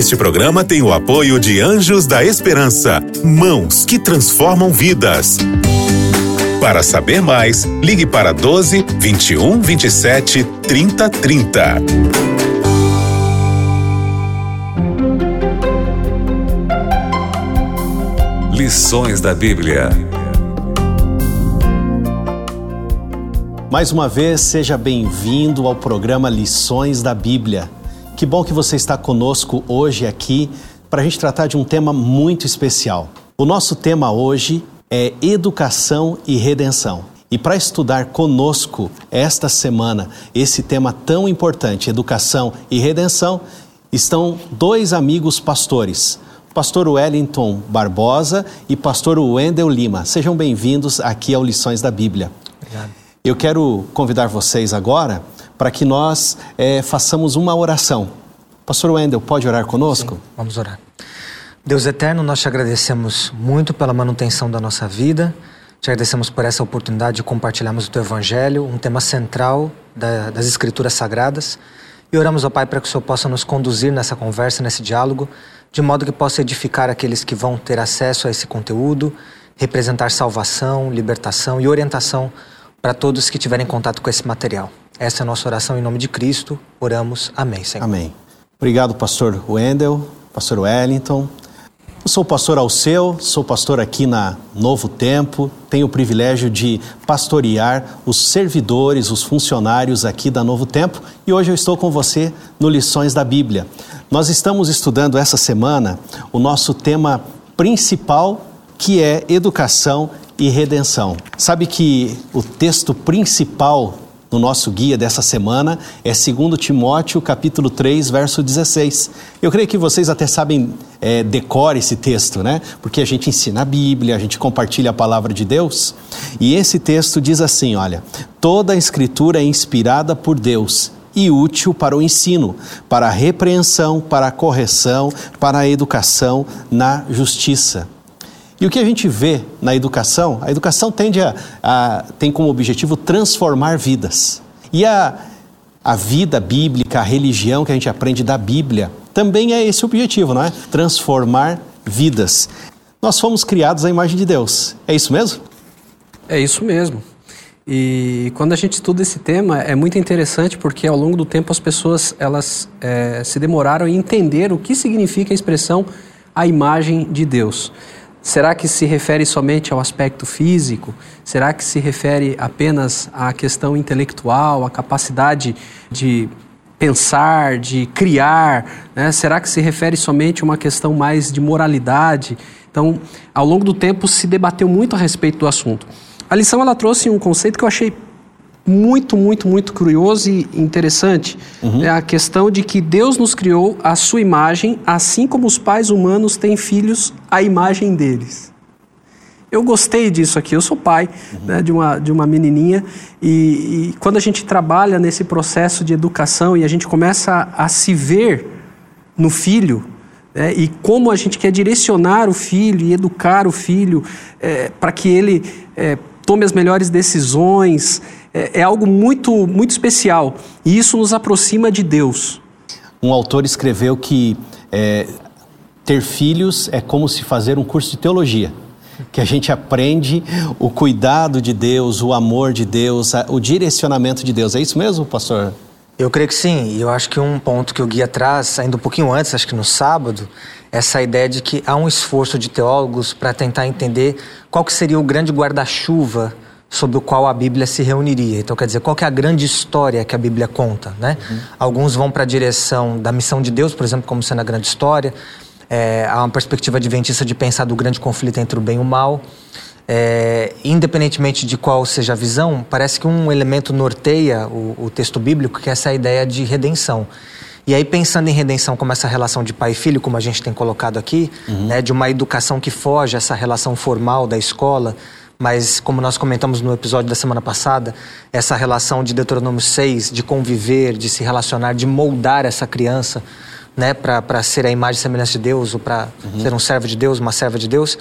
Este programa tem o apoio de Anjos da Esperança, mãos que transformam vidas. Para saber mais, ligue para 12 21 27 30 30. Lições da Bíblia. Mais uma vez, seja bem-vindo ao programa Lições da Bíblia. Que bom que você está conosco hoje aqui para a gente tratar de um tema muito especial. O nosso tema hoje é Educação e Redenção. E para estudar conosco esta semana esse tema tão importante, Educação e Redenção, estão dois amigos pastores, Pastor Wellington Barbosa e Pastor Wendel Lima. Sejam bem-vindos aqui ao Lições da Bíblia. Obrigado. Eu quero convidar vocês agora para que nós é, façamos uma oração. Pastor Wendel, pode orar conosco? Sim, vamos orar. Deus eterno, nós te agradecemos muito pela manutenção da nossa vida, te agradecemos por essa oportunidade de compartilharmos o teu evangelho, um tema central da, das Escrituras Sagradas. E oramos ao Pai para que o Senhor possa nos conduzir nessa conversa, nesse diálogo, de modo que possa edificar aqueles que vão ter acesso a esse conteúdo, representar salvação, libertação e orientação para todos que tiverem contato com esse material. Essa é a nossa oração em nome de Cristo. Oramos. Amém, Senhor. Amém. Obrigado, pastor Wendel, pastor Wellington. Eu sou pastor Alceu, sou pastor aqui na Novo Tempo, tenho o privilégio de pastorear os servidores, os funcionários aqui da Novo Tempo e hoje eu estou com você no Lições da Bíblia. Nós estamos estudando essa semana o nosso tema principal, que é educação e redenção. Sabe que o texto principal no nosso guia dessa semana é 2 Timóteo capítulo 3, verso 16. Eu creio que vocês até sabem é, decore esse texto, né? Porque a gente ensina a Bíblia, a gente compartilha a palavra de Deus. E esse texto diz assim: olha, toda a escritura é inspirada por Deus e útil para o ensino, para a repreensão, para a correção, para a educação na justiça e o que a gente vê na educação, a educação tende a, a tem como objetivo transformar vidas. E a, a vida bíblica, a religião que a gente aprende da Bíblia, também é esse objetivo, não é? Transformar vidas. Nós fomos criados à imagem de Deus. É isso mesmo? É isso mesmo. E quando a gente estuda esse tema é muito interessante porque ao longo do tempo as pessoas elas é, se demoraram em entender o que significa a expressão a imagem de Deus. Será que se refere somente ao aspecto físico? Será que se refere apenas à questão intelectual, à capacidade de pensar, de criar? Né? Será que se refere somente a uma questão mais de moralidade? Então, ao longo do tempo se debateu muito a respeito do assunto. A lição ela trouxe um conceito que eu achei muito, muito, muito curioso e interessante. Uhum. É a questão de que Deus nos criou a sua imagem, assim como os pais humanos têm filhos à imagem deles. Eu gostei disso aqui. Eu sou pai uhum. né, de, uma, de uma menininha e, e, quando a gente trabalha nesse processo de educação e a gente começa a, a se ver no filho né, e como a gente quer direcionar o filho e educar o filho é, para que ele é, tome as melhores decisões, é, é algo muito, muito especial. E isso nos aproxima de Deus. Um autor escreveu que é, ter filhos é como se fazer um curso de teologia. Que a gente aprende o cuidado de Deus, o amor de Deus, o direcionamento de Deus. É isso mesmo, pastor? Eu creio que sim. E eu acho que um ponto que o guia traz, ainda um pouquinho antes, acho que no sábado, essa ideia de que há um esforço de teólogos para tentar entender qual que seria o grande guarda-chuva sobre o qual a Bíblia se reuniria. Então, quer dizer, qual é a grande história que a Bíblia conta, né? Uhum. Alguns vão para a direção da missão de Deus, por exemplo, como sendo a grande história. É, há uma perspectiva adventista de pensar do grande conflito entre o bem e o mal. É, independentemente de qual seja a visão, parece que um elemento norteia o, o texto bíblico, que é essa ideia de redenção. E aí, pensando em redenção como essa relação de pai e filho, como a gente tem colocado aqui, uhum. né, de uma educação que foge essa relação formal da escola, mas como nós comentamos no episódio da semana passada, essa relação de Deuteronômio 6, de conviver, de se relacionar, de moldar essa criança, né, para ser a imagem e semelhança de Deus, ou para uhum. ser um servo de Deus, uma serva de Deus,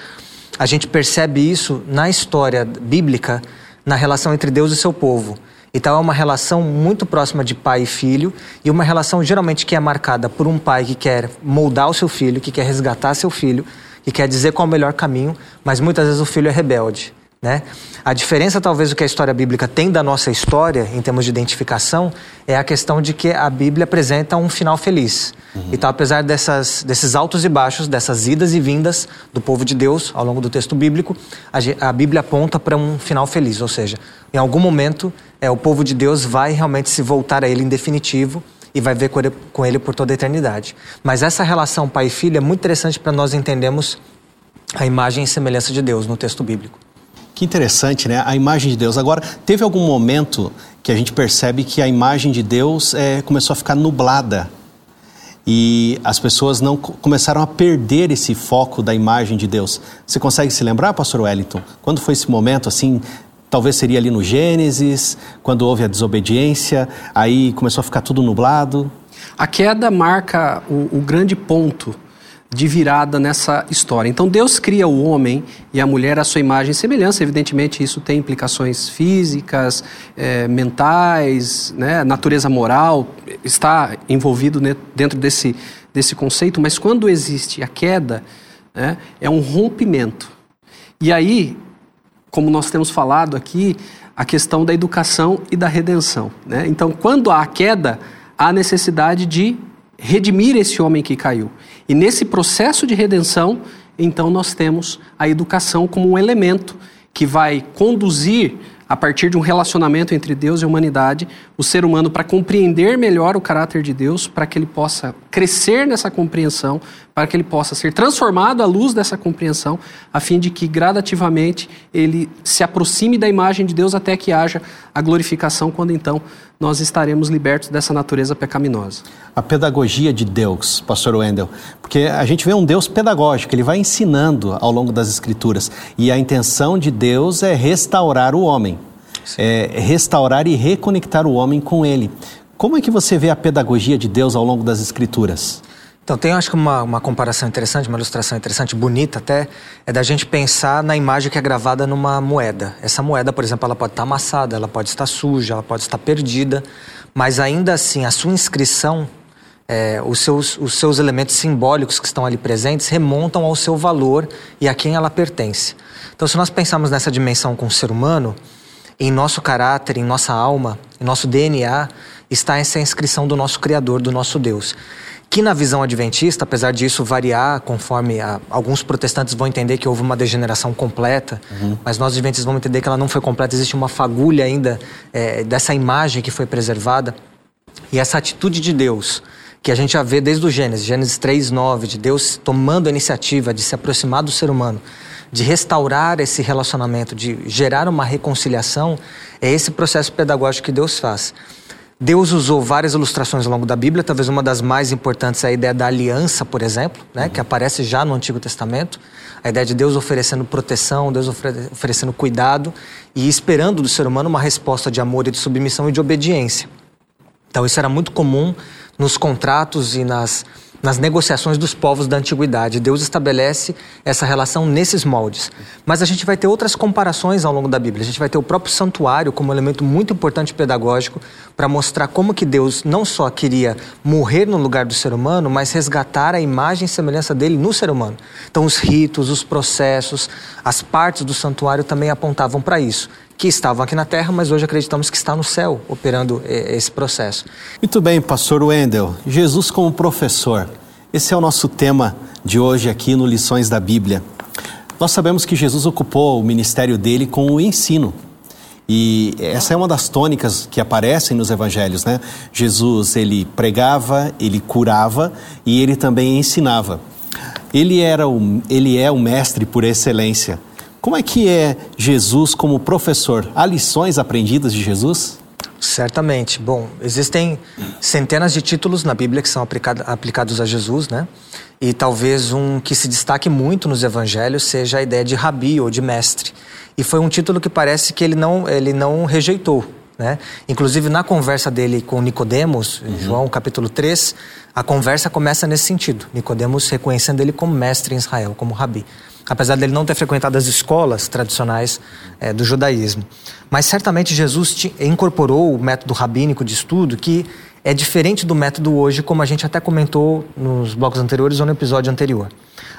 a gente percebe isso na história bíblica, na relação entre Deus e seu povo. Então é uma relação muito próxima de pai e filho e uma relação geralmente que é marcada por um pai que quer moldar o seu filho, que quer resgatar seu filho, que quer dizer qual é o melhor caminho, mas muitas vezes o filho é rebelde. Né? A diferença, talvez, do que a história bíblica tem da nossa história, em termos de identificação, é a questão de que a Bíblia apresenta um final feliz. Uhum. Então, apesar dessas, desses altos e baixos, dessas idas e vindas do povo de Deus ao longo do texto bíblico, a, a Bíblia aponta para um final feliz. Ou seja, em algum momento, é, o povo de Deus vai realmente se voltar a Ele em definitivo e vai ver com ele, com ele por toda a eternidade. Mas essa relação pai e filho é muito interessante para nós entendermos a imagem e semelhança de Deus no texto bíblico. Que interessante, né? A imagem de Deus. Agora, teve algum momento que a gente percebe que a imagem de Deus é, começou a ficar nublada e as pessoas não começaram a perder esse foco da imagem de Deus. Você consegue se lembrar, Pastor Wellington? Quando foi esse momento assim? Talvez seria ali no Gênesis, quando houve a desobediência, aí começou a ficar tudo nublado. A queda marca o, o grande ponto de virada nessa história. Então Deus cria o homem e a mulher à sua imagem e semelhança. Evidentemente isso tem implicações físicas, é, mentais, né? natureza moral está envolvido dentro desse, desse conceito. Mas quando existe a queda, né? é um rompimento. E aí, como nós temos falado aqui, a questão da educação e da redenção. Né? Então, quando há a queda, há necessidade de redimir esse homem que caiu. E nesse processo de redenção, então nós temos a educação como um elemento que vai conduzir a partir de um relacionamento entre Deus e a humanidade, o ser humano para compreender melhor o caráter de Deus, para que ele possa crescer nessa compreensão, para que ele possa ser transformado à luz dessa compreensão, a fim de que gradativamente ele se aproxime da imagem de Deus até que haja a glorificação, quando então nós estaremos libertos dessa natureza pecaminosa. A pedagogia de Deus, pastor Wendel, porque a gente vê um Deus pedagógico, ele vai ensinando ao longo das escrituras, e a intenção de Deus é restaurar o homem, é restaurar e reconectar o homem com ele. Como é que você vê a pedagogia de Deus ao longo das escrituras? Então, tem acho que uma, uma comparação interessante, uma ilustração interessante, bonita até, é da gente pensar na imagem que é gravada numa moeda. Essa moeda, por exemplo, ela pode estar amassada, ela pode estar suja, ela pode estar perdida, mas ainda assim, a sua inscrição, é, os, seus, os seus elementos simbólicos que estão ali presentes remontam ao seu valor e a quem ela pertence. Então, se nós pensarmos nessa dimensão com o ser humano, em nosso caráter, em nossa alma, em nosso DNA, está essa inscrição do nosso Criador, do nosso Deus que na visão adventista, apesar disso variar conforme a, alguns protestantes vão entender que houve uma degeneração completa, uhum. mas nós adventistas vamos entender que ela não foi completa, existe uma fagulha ainda é, dessa imagem que foi preservada. E essa atitude de Deus, que a gente já vê desde o Gênesis, Gênesis 3, 9, de Deus tomando a iniciativa de se aproximar do ser humano, de restaurar esse relacionamento, de gerar uma reconciliação, é esse processo pedagógico que Deus faz. Deus usou várias ilustrações ao longo da Bíblia, talvez uma das mais importantes é a ideia da aliança, por exemplo, né, que aparece já no Antigo Testamento. A ideia de Deus oferecendo proteção, Deus oferecendo cuidado e esperando do ser humano uma resposta de amor e de submissão e de obediência. Então, isso era muito comum nos contratos e nas nas negociações dos povos da antiguidade. Deus estabelece essa relação nesses moldes. Mas a gente vai ter outras comparações ao longo da Bíblia. A gente vai ter o próprio santuário como elemento muito importante pedagógico para mostrar como que Deus não só queria morrer no lugar do ser humano, mas resgatar a imagem e semelhança dele no ser humano. Então os ritos, os processos, as partes do santuário também apontavam para isso que estavam aqui na Terra, mas hoje acreditamos que está no céu operando eh, esse processo. Muito bem, pastor Wendel. Jesus como professor. Esse é o nosso tema de hoje aqui no Lições da Bíblia. Nós sabemos que Jesus ocupou o ministério dele com o ensino. E essa é uma das tônicas que aparecem nos evangelhos, né? Jesus, ele pregava, ele curava e ele também ensinava. Ele era o, ele é o mestre por excelência. Como é que é Jesus como professor? Há lições aprendidas de Jesus? Certamente. Bom, existem centenas de títulos na Bíblia que são aplicados a Jesus, né? E talvez um que se destaque muito nos evangelhos seja a ideia de rabi ou de mestre. E foi um título que parece que ele não, ele não rejeitou. Né? Inclusive, na conversa dele com Nicodemos, em João capítulo 3, a conversa começa nesse sentido. Nicodemos reconhecendo ele como mestre em Israel, como rabi. Apesar dele não ter frequentado as escolas tradicionais é, do judaísmo. Mas certamente Jesus incorporou o método rabínico de estudo que é diferente do método hoje, como a gente até comentou nos blocos anteriores ou no episódio anterior.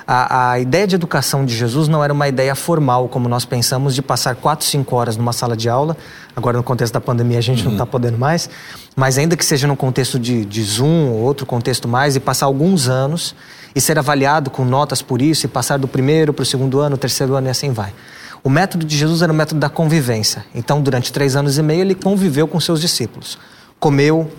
A, a, ideia de educação de Jesus não era uma ideia formal, como nós pensamos, de passar quatro, cinco horas numa sala de aula. Agora, no contexto da pandemia, a gente uhum. não está podendo mais. Mas, ainda que seja no contexto de, de Zoom ou outro contexto mais, e passar alguns anos e ser avaliado com notas por isso, e passar do primeiro para o segundo ano, terceiro ano e assim vai. O método de Jesus era o método da convivência. Então, durante três anos e meio, ele conviveu com seus discípulos. Comeu,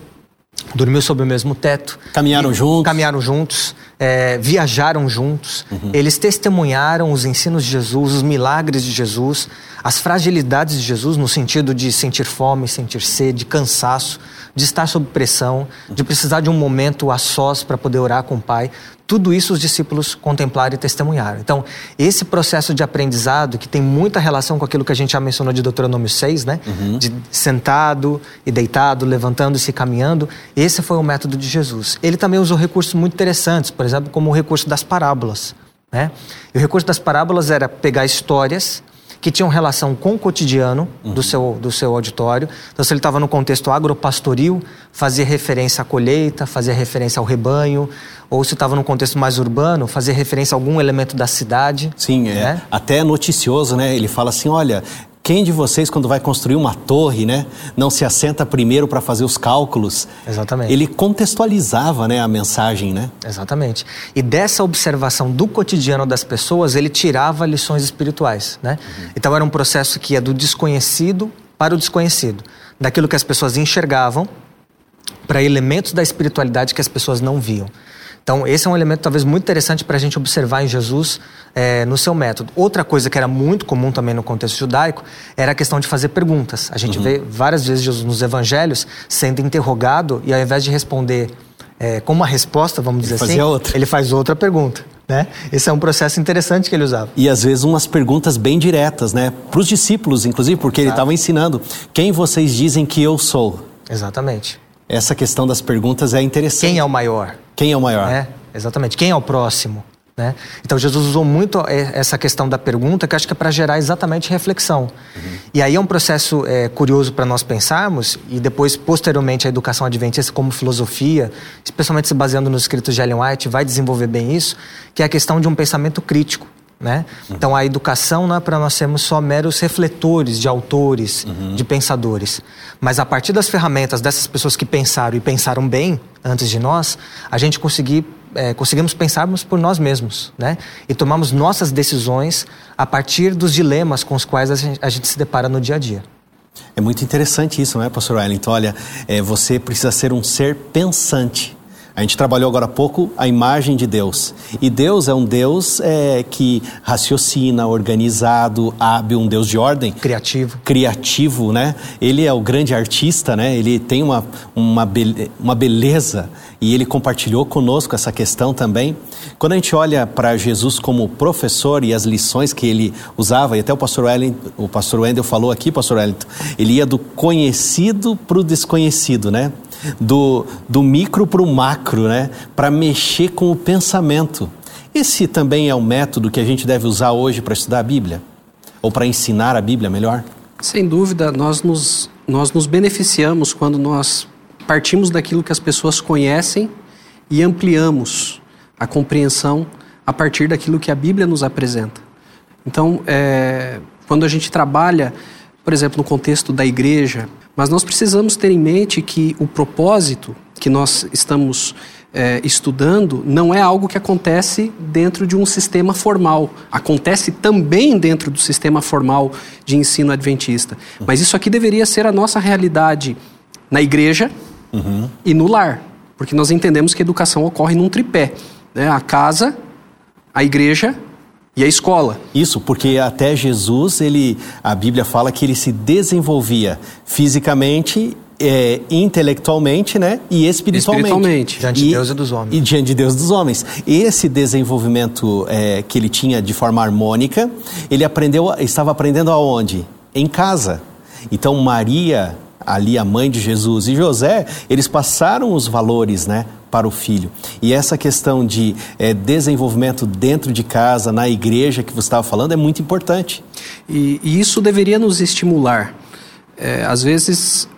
dormiu sob o mesmo teto. Caminharam juntos. Caminharam juntos, é, viajaram juntos. Uhum. Eles testemunharam os ensinos de Jesus, os milagres de Jesus, as fragilidades de Jesus, no sentido de sentir fome, sentir sede, cansaço, de estar sob pressão, de precisar de um momento a sós para poder orar com o Pai. Tudo isso os discípulos contemplaram e testemunharam. Então, esse processo de aprendizado, que tem muita relação com aquilo que a gente já mencionou de Deuteronômio 6, né? Uhum. De sentado e deitado, levantando-se e caminhando, esse foi o método de Jesus. Ele também usou recursos muito interessantes, por exemplo, como o recurso das parábolas. Né? E o recurso das parábolas era pegar histórias que tinham relação com o cotidiano uhum. do, seu, do seu auditório. Então, se ele estava no contexto agropastoril, fazia referência à colheita, fazia referência ao rebanho, ou se estava num contexto mais urbano, fazia referência a algum elemento da cidade. Sim, é, né? até noticioso, né? Ele fala assim, olha, quem de vocês, quando vai construir uma torre, né, não se assenta primeiro para fazer os cálculos? Exatamente. Ele contextualizava né, a mensagem, né? Exatamente. E dessa observação do cotidiano das pessoas, ele tirava lições espirituais, né? Uhum. Então era um processo que ia do desconhecido para o desconhecido. Daquilo que as pessoas enxergavam para elementos da espiritualidade que as pessoas não viam. Então, esse é um elemento talvez muito interessante para a gente observar em Jesus é, no seu método. Outra coisa que era muito comum também no contexto judaico era a questão de fazer perguntas. A gente uhum. vê várias vezes Jesus nos evangelhos sendo interrogado e ao invés de responder é, com uma resposta, vamos ele dizer assim, outra. ele faz outra pergunta. Né? Esse é um processo interessante que ele usava. E às vezes umas perguntas bem diretas, né? Para os discípulos, inclusive, porque Exato. ele estava ensinando: quem vocês dizem que eu sou? Exatamente. Essa questão das perguntas é interessante. Quem é o maior? Quem é o maior? É, exatamente. Quem é o próximo? Né? Então Jesus usou muito essa questão da pergunta, que acho que é para gerar exatamente reflexão. Uhum. E aí é um processo é, curioso para nós pensarmos, e depois, posteriormente, a educação adventista como filosofia, especialmente se baseando nos escritos de Ellen White, vai desenvolver bem isso, que é a questão de um pensamento crítico. Né? Uhum. Então a educação não é para nós sermos só meros refletores de autores, uhum. de pensadores, mas a partir das ferramentas dessas pessoas que pensaram e pensaram bem antes de nós, a gente conseguir é, conseguimos pensarmos por nós mesmos, né? E tomamos nossas decisões a partir dos dilemas com os quais a gente, a gente se depara no dia a dia. É muito interessante isso, não é, Pastor Wellington? Olha, é, você precisa ser um ser pensante. A gente trabalhou agora há pouco a imagem de Deus. E Deus é um Deus é, que raciocina, organizado, hábil, um Deus de ordem. Criativo. Criativo, né? Ele é o grande artista, né? Ele tem uma, uma, be uma beleza e ele compartilhou conosco essa questão também. Quando a gente olha para Jesus como professor e as lições que ele usava, e até o pastor o pastor Wendel falou aqui, pastor Wellington, ele ia do conhecido para o desconhecido, né? Do, do micro para o macro, né? Para mexer com o pensamento. Esse também é um método que a gente deve usar hoje para estudar a Bíblia? Ou para ensinar a Bíblia melhor? Sem dúvida, nós nos, nós nos beneficiamos quando nós partimos daquilo que as pessoas conhecem e ampliamos a compreensão a partir daquilo que a Bíblia nos apresenta. Então, é, quando a gente trabalha, por exemplo, no contexto da igreja, mas nós precisamos ter em mente que o propósito que nós estamos é, estudando não é algo que acontece dentro de um sistema formal. Acontece também dentro do sistema formal de ensino adventista. Mas isso aqui deveria ser a nossa realidade na igreja uhum. e no lar. Porque nós entendemos que a educação ocorre num tripé: né? a casa, a igreja e a escola. Isso, porque até Jesus, ele, a Bíblia fala que ele se desenvolvia fisicamente é, intelectualmente né, e espiritualmente. espiritualmente. Diante de Deus e dos homens. E diante de Deus e dos homens. Esse desenvolvimento é, que ele tinha de forma harmônica, ele aprendeu, estava aprendendo aonde? Em casa. Então Maria ali a mãe de Jesus e José, eles passaram os valores, né, para o filho. E essa questão de é, desenvolvimento dentro de casa, na igreja que você estava falando, é muito importante. E, e isso deveria nos estimular. É, às vezes,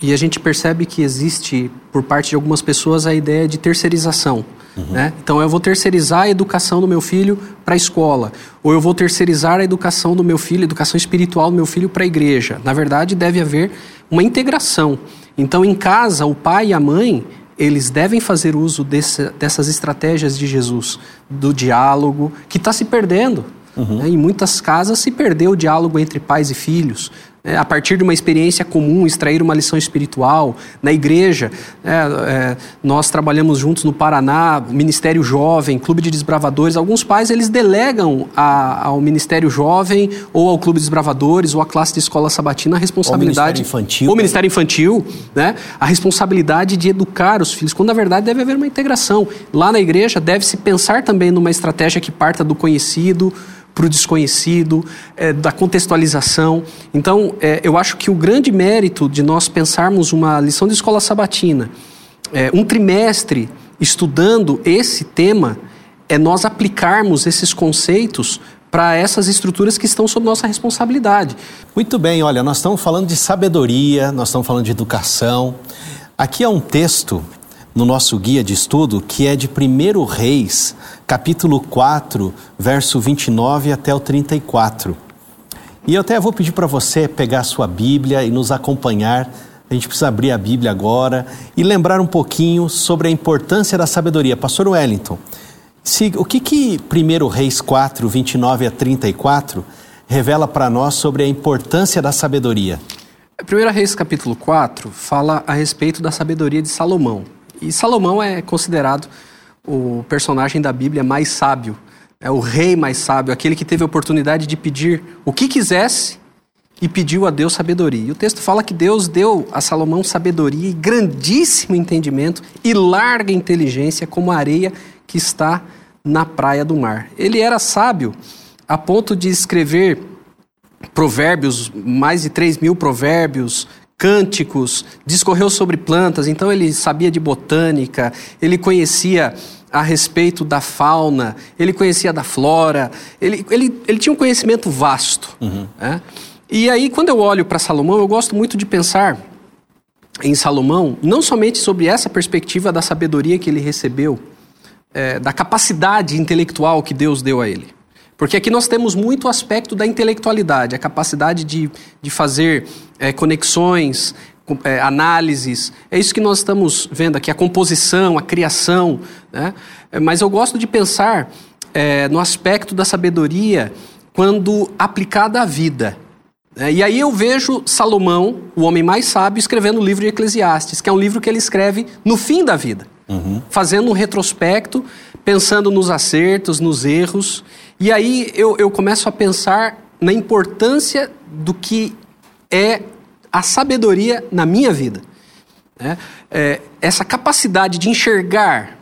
e a gente percebe que existe, por parte de algumas pessoas, a ideia de terceirização. Uhum. Né? Então, eu vou terceirizar a educação do meu filho para a escola, ou eu vou terceirizar a educação do meu filho, a educação espiritual do meu filho para a igreja. Na verdade, deve haver uma integração. Então, em casa, o pai e a mãe eles devem fazer uso desse, dessas estratégias de Jesus, do diálogo, que está se perdendo. Uhum. Né? Em muitas casas se perdeu o diálogo entre pais e filhos é, a partir de uma experiência comum, extrair uma lição espiritual. Na igreja, é, é, nós trabalhamos juntos no Paraná, Ministério Jovem, Clube de Desbravadores. Alguns pais eles delegam a, ao Ministério Jovem ou ao Clube de Desbravadores ou à classe de escola sabatina a responsabilidade. Ou Ministério Infantil. Ou Ministério Infantil, né? A responsabilidade de educar os filhos, quando na verdade deve haver uma integração. Lá na igreja deve-se pensar também numa estratégia que parta do conhecido para o desconhecido, é, da contextualização. Então, é, eu acho que o grande mérito de nós pensarmos uma lição de escola sabatina, é, um trimestre estudando esse tema, é nós aplicarmos esses conceitos para essas estruturas que estão sob nossa responsabilidade. Muito bem, olha, nós estamos falando de sabedoria, nós estamos falando de educação. Aqui é um texto no nosso guia de estudo que é de 1 Reis, capítulo 4, verso 29 até o 34. E eu até vou pedir para você pegar a sua Bíblia e nos acompanhar. A gente precisa abrir a Bíblia agora e lembrar um pouquinho sobre a importância da sabedoria. Pastor Wellington, se, o que que 1 Reis 4, 29 a 34 revela para nós sobre a importância da sabedoria? 1 Reis capítulo 4 fala a respeito da sabedoria de Salomão. E Salomão é considerado o personagem da Bíblia mais sábio, é o rei mais sábio, aquele que teve a oportunidade de pedir o que quisesse e pediu a Deus sabedoria. E o texto fala que Deus deu a Salomão sabedoria e grandíssimo entendimento e larga inteligência como a areia que está na praia do mar. Ele era sábio a ponto de escrever provérbios, mais de 3 mil provérbios, cânticos, discorreu sobre plantas, então ele sabia de botânica, ele conhecia a respeito da fauna, ele conhecia da flora, ele, ele, ele tinha um conhecimento vasto. Uhum. Né? E aí, quando eu olho para Salomão, eu gosto muito de pensar em Salomão, não somente sobre essa perspectiva da sabedoria que ele recebeu, é, da capacidade intelectual que Deus deu a ele. Porque aqui nós temos muito o aspecto da intelectualidade, a capacidade de, de fazer é, conexões, é, análises. É isso que nós estamos vendo aqui, a composição, a criação. Né? É, mas eu gosto de pensar é, no aspecto da sabedoria quando aplicada à vida. É, e aí eu vejo Salomão, o homem mais sábio, escrevendo o livro de Eclesiastes, que é um livro que ele escreve no fim da vida, uhum. fazendo um retrospecto, pensando nos acertos, nos erros. E aí eu, eu começo a pensar na importância do que é a sabedoria na minha vida. Né? É, essa capacidade de enxergar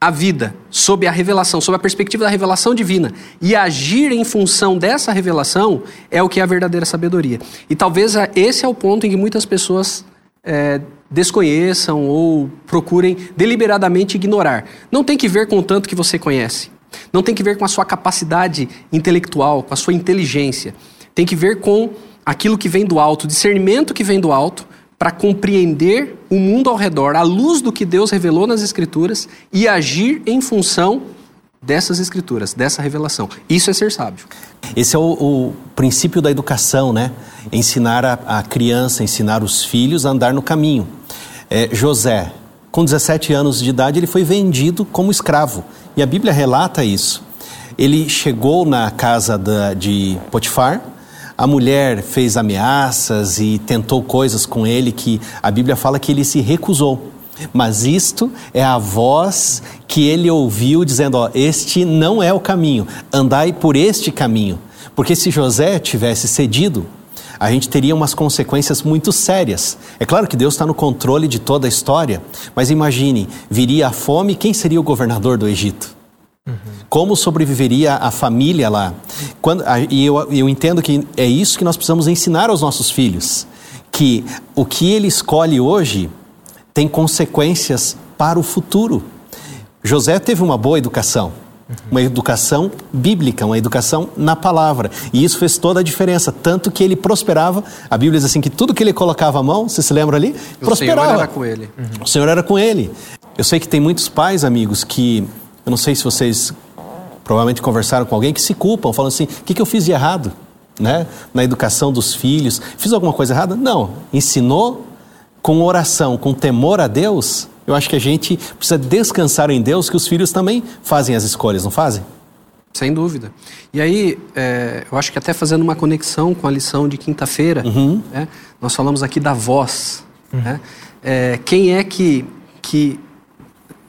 a vida sob a revelação, sob a perspectiva da revelação divina e agir em função dessa revelação é o que é a verdadeira sabedoria. E talvez esse é o ponto em que muitas pessoas é, desconheçam ou procurem deliberadamente ignorar. Não tem que ver com o tanto que você conhece. Não tem que ver com a sua capacidade intelectual, com a sua inteligência. Tem que ver com aquilo que vem do alto, o discernimento que vem do alto, para compreender o mundo ao redor, à luz do que Deus revelou nas Escrituras e agir em função dessas Escrituras, dessa revelação. Isso é ser sábio. Esse é o, o princípio da educação, né? Ensinar a, a, criança, ensinar os filhos a andar no caminho. É, José, com 17 anos de idade, ele foi vendido como escravo. E a Bíblia relata isso. Ele chegou na casa da, de Potifar, a mulher fez ameaças e tentou coisas com ele que a Bíblia fala que ele se recusou. Mas isto é a voz que ele ouviu dizendo: ó, este não é o caminho, andai por este caminho. Porque se José tivesse cedido, a gente teria umas consequências muito sérias. É claro que Deus está no controle de toda a história, mas imagine, viria a fome, quem seria o governador do Egito? Como sobreviveria a família lá? Quando, e eu, eu entendo que é isso que nós precisamos ensinar aos nossos filhos que o que ele escolhe hoje tem consequências para o futuro. José teve uma boa educação, uma educação bíblica, uma educação na palavra. E isso fez toda a diferença, tanto que ele prosperava. A Bíblia diz assim que tudo que ele colocava a mão, você se lembra ali? O prosperava. Senhor era com ele. O Senhor era com ele. Eu sei que tem muitos pais, amigos, que eu não sei se vocês provavelmente conversaram com alguém que se culpam, falando assim: o que, que eu fiz de errado? Né? Na educação dos filhos. Fiz alguma coisa errada? Não. Ensinou com oração, com temor a Deus. Eu acho que a gente precisa descansar em Deus, que os filhos também fazem as escolhas, não fazem? Sem dúvida. E aí, é, eu acho que até fazendo uma conexão com a lição de quinta-feira, né, nós falamos aqui da voz. Né? É, quem é que, que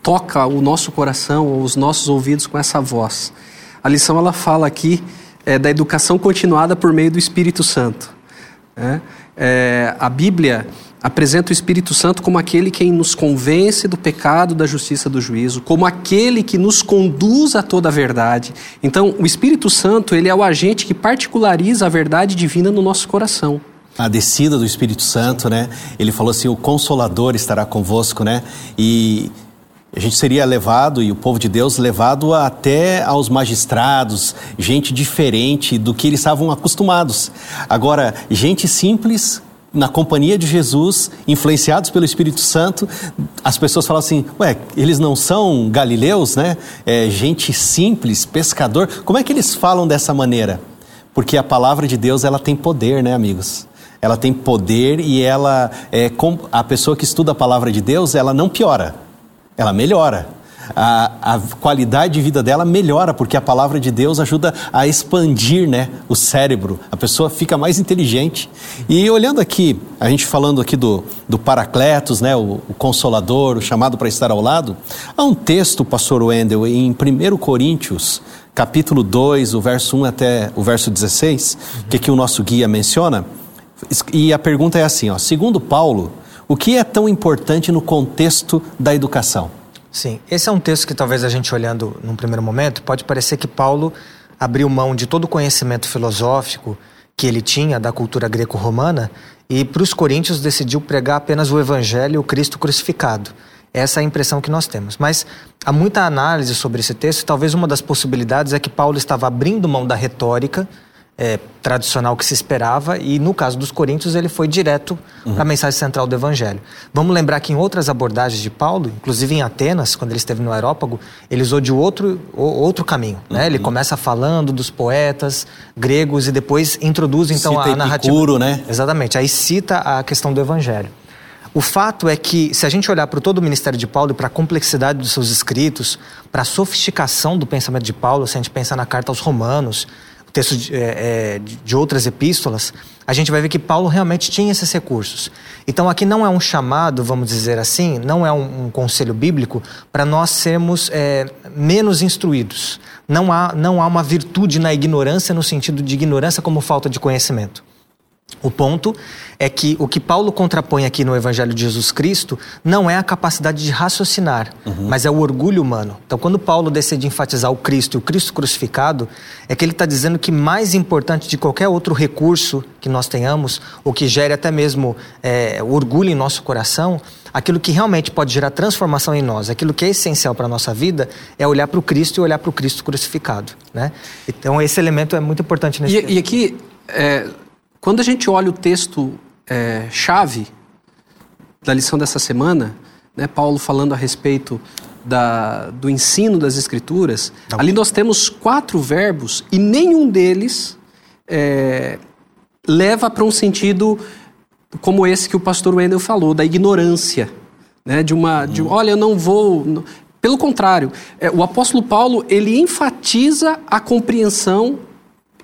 toca o nosso coração ou os nossos ouvidos com essa voz? A lição ela fala aqui é, da educação continuada por meio do Espírito Santo. né? É, a Bíblia apresenta o Espírito Santo como aquele quem nos convence do pecado, da justiça, do juízo, como aquele que nos conduz a toda a verdade. Então, o Espírito Santo ele é o agente que particulariza a verdade divina no nosso coração. a descida do Espírito Santo, né? Ele falou assim: o Consolador estará convosco, né? E a gente seria levado, e o povo de Deus levado até aos magistrados, gente diferente do que eles estavam acostumados. Agora, gente simples. Na companhia de Jesus, influenciados pelo Espírito Santo, as pessoas falam assim: Ué, eles não são galileus, né? É, gente simples, pescador. Como é que eles falam dessa maneira? Porque a palavra de Deus ela tem poder, né, amigos? Ela tem poder e ela é a pessoa que estuda a palavra de Deus, ela não piora, ela melhora. A, a qualidade de vida dela melhora porque a palavra de Deus ajuda a expandir, né, o cérebro. A pessoa fica mais inteligente. E olhando aqui, a gente falando aqui do, do Paracletos, né, o, o Consolador, o chamado para estar ao lado, há um texto, Pastor Wendel, em 1 Coríntios, capítulo 2, o verso 1 até o verso 16, que aqui o nosso guia menciona. E a pergunta é assim, ó, segundo Paulo, o que é tão importante no contexto da educação? Sim, esse é um texto que talvez a gente olhando num primeiro momento pode parecer que Paulo abriu mão de todo o conhecimento filosófico que ele tinha da cultura greco-romana e para os coríntios decidiu pregar apenas o evangelho o Cristo crucificado. Essa é a impressão que nós temos. Mas há muita análise sobre esse texto. Talvez uma das possibilidades é que Paulo estava abrindo mão da retórica é, tradicional que se esperava e no caso dos coríntios ele foi direto para a mensagem central do evangelho. Vamos lembrar que em outras abordagens de Paulo, inclusive em Atenas, quando ele esteve no aerópago, ele usou de outro, outro caminho. Né? Ele começa falando dos poetas gregos e depois introduz então Cita a narrativa. Epicuro, né? Exatamente. Aí cita a questão do evangelho. O fato é que, se a gente olhar para todo o ministério de Paulo e para a complexidade dos seus escritos, para a sofisticação do pensamento de Paulo, se a gente pensar na carta aos Romanos, texto de, é, é, de- outras epístolas, a gente vai ver que Paulo realmente tinha esses recursos. Então, aqui não é um chamado, vamos dizer assim, não é um, um conselho bíblico para nós sermos é, menos instruídos. Não há, não há uma virtude na ignorância, no sentido de ignorância como falta de conhecimento. O ponto é que o que Paulo contrapõe aqui no Evangelho de Jesus Cristo não é a capacidade de raciocinar, mas é o orgulho humano. Então, quando Paulo decide enfatizar o Cristo e o Cristo crucificado, é que ele está dizendo que mais importante de qualquer outro recurso que nós tenhamos, ou que gere até mesmo é, orgulho em nosso coração, aquilo que realmente pode gerar transformação em nós, aquilo que é essencial para a nossa vida, é olhar para o Cristo e olhar para o Cristo crucificado. Né? Então, esse elemento é muito importante nesse E, e aqui, é, quando a gente olha o texto é, chave da lição dessa semana, né, Paulo falando a respeito da, do ensino das Escrituras, ali nós temos quatro verbos e nenhum deles é, leva para um sentido como esse que o pastor Wendel falou, da ignorância. Né, de uma, de, olha, eu não vou. não- Pelo contrário, é, o apóstolo Paulo ele enfatiza a compreensão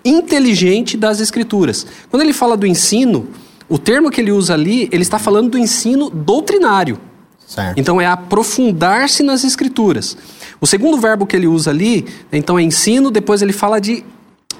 inteligente das escrituras. Quando ele fala do ensino, o termo que ele usa ali, ele está falando do ensino doutrinário. Certo. Então é aprofundar-se nas escrituras. O segundo verbo que ele usa ali, então é ensino, depois ele fala de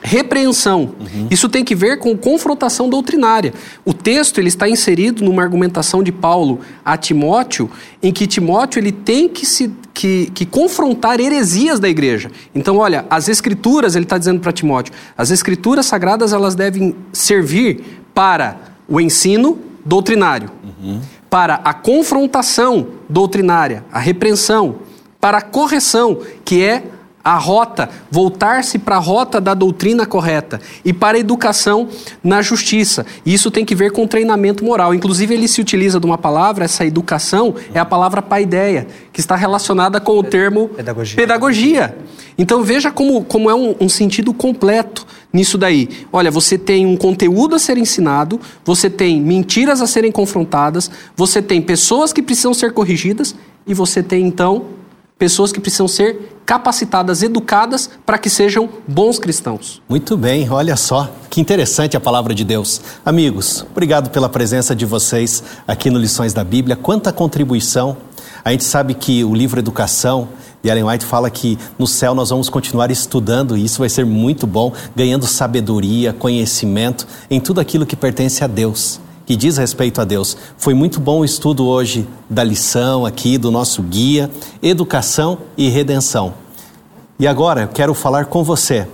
repreensão. Isso tem que ver com confrontação doutrinária. O texto ele está inserido numa argumentação de Paulo a Timóteo, em que Timóteo ele tem que se que, que confrontar heresias da igreja. Então, olha, as escrituras, ele está dizendo para Timóteo, as escrituras sagradas elas devem servir para o ensino doutrinário, uhum. para a confrontação doutrinária, a repreensão, para a correção, que é a rota, voltar-se para a rota da doutrina correta e para a educação na justiça. E isso tem que ver com treinamento moral. Inclusive, ele se utiliza de uma palavra, essa educação é a palavra paideia, que está relacionada com o termo pedagogia. pedagogia. Então, veja como, como é um, um sentido completo nisso daí. Olha, você tem um conteúdo a ser ensinado, você tem mentiras a serem confrontadas, você tem pessoas que precisam ser corrigidas e você tem, então, pessoas que precisam ser capacitadas, educadas para que sejam bons cristãos. Muito bem, olha só, que interessante a palavra de Deus. Amigos, obrigado pela presença de vocês aqui no Lições da Bíblia. Quanta contribuição. A gente sabe que o livro Educação de Ellen White fala que no céu nós vamos continuar estudando e isso vai ser muito bom, ganhando sabedoria, conhecimento em tudo aquilo que pertence a Deus que diz respeito a Deus. Foi muito bom o estudo hoje da lição aqui, do nosso guia, Educação e Redenção. E agora eu quero falar com você.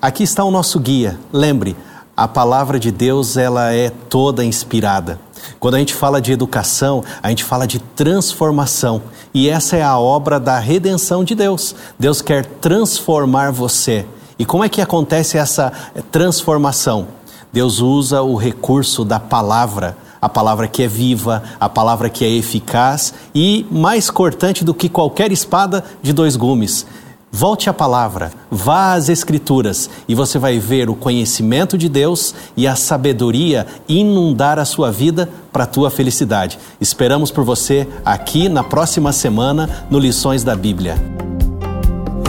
Aqui está o nosso guia. Lembre, a palavra de Deus ela é toda inspirada. Quando a gente fala de educação, a gente fala de transformação. E essa é a obra da redenção de Deus. Deus quer transformar você. E como é que acontece essa transformação? Deus usa o recurso da palavra, a palavra que é viva, a palavra que é eficaz e mais cortante do que qualquer espada de dois gumes. Volte à palavra, vá às Escrituras e você vai ver o conhecimento de Deus e a sabedoria inundar a sua vida para a tua felicidade. Esperamos por você aqui na próxima semana no Lições da Bíblia.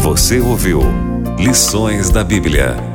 Você ouviu Lições da Bíblia